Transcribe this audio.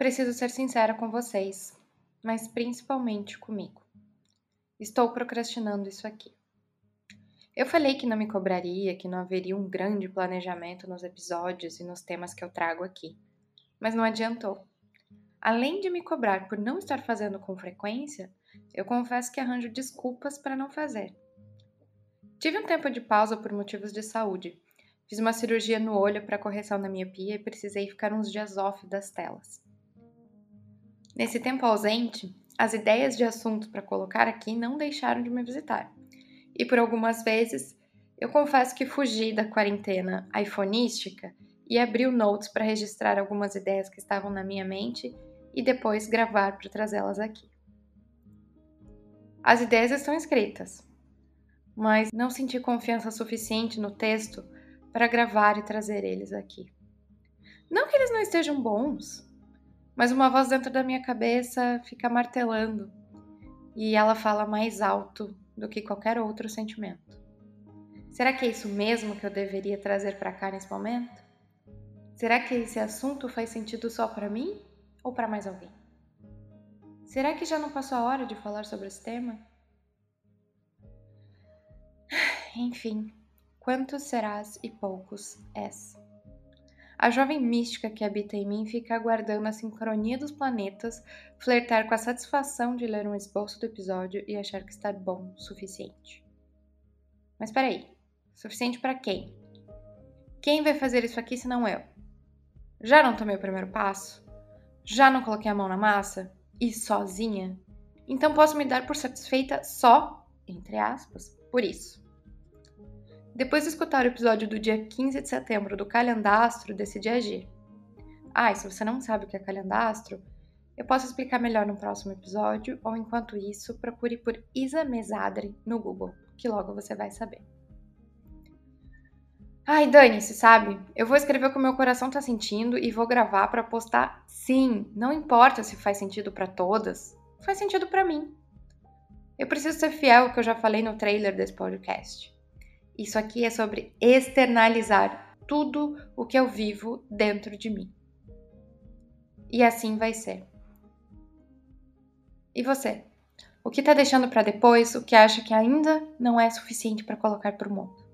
Preciso ser sincera com vocês, mas principalmente comigo. Estou procrastinando isso aqui. Eu falei que não me cobraria, que não haveria um grande planejamento nos episódios e nos temas que eu trago aqui, mas não adiantou. Além de me cobrar por não estar fazendo com frequência, eu confesso que arranjo desculpas para não fazer. Tive um tempo de pausa por motivos de saúde. Fiz uma cirurgia no olho para correção da miopia e precisei ficar uns dias off das telas. Nesse tempo ausente, as ideias de assuntos para colocar aqui não deixaram de me visitar. E por algumas vezes, eu confesso que fugi da quarentena iPhoneística e abri o Notes para registrar algumas ideias que estavam na minha mente e depois gravar para trazê-las aqui. As ideias estão escritas, mas não senti confiança suficiente no texto para gravar e trazer eles aqui. Não que eles não estejam bons, mas uma voz dentro da minha cabeça fica martelando e ela fala mais alto do que qualquer outro sentimento. Será que é isso mesmo que eu deveria trazer para cá nesse momento? Será que esse assunto faz sentido só para mim ou para mais alguém? Será que já não passou a hora de falar sobre esse tema? Enfim, quantos serás e poucos és. A jovem mística que habita em mim fica aguardando a sincronia dos planetas, flertar com a satisfação de ler um esboço do episódio e achar que está bom o suficiente. Mas peraí, suficiente para quem? Quem vai fazer isso aqui se não eu? Já não tomei o primeiro passo? Já não coloquei a mão na massa? E sozinha? Então posso me dar por satisfeita só, entre aspas, por isso. Depois de escutar o episódio do dia 15 de setembro do Calendastro, decidi agir. Ah, e se você não sabe o que é Calendastro, eu posso explicar melhor no próximo episódio, ou enquanto isso, procure por Isa Mesadre no Google, que logo você vai saber. Ai, dane-se, sabe? Eu vou escrever o que o meu coração tá sentindo e vou gravar para postar sim. Não importa se faz sentido para todas, faz sentido para mim. Eu preciso ser fiel ao que eu já falei no trailer desse podcast. Isso aqui é sobre externalizar tudo o que eu vivo dentro de mim. E assim vai ser. E você? O que está deixando para depois o que acha que ainda não é suficiente para colocar para o mundo?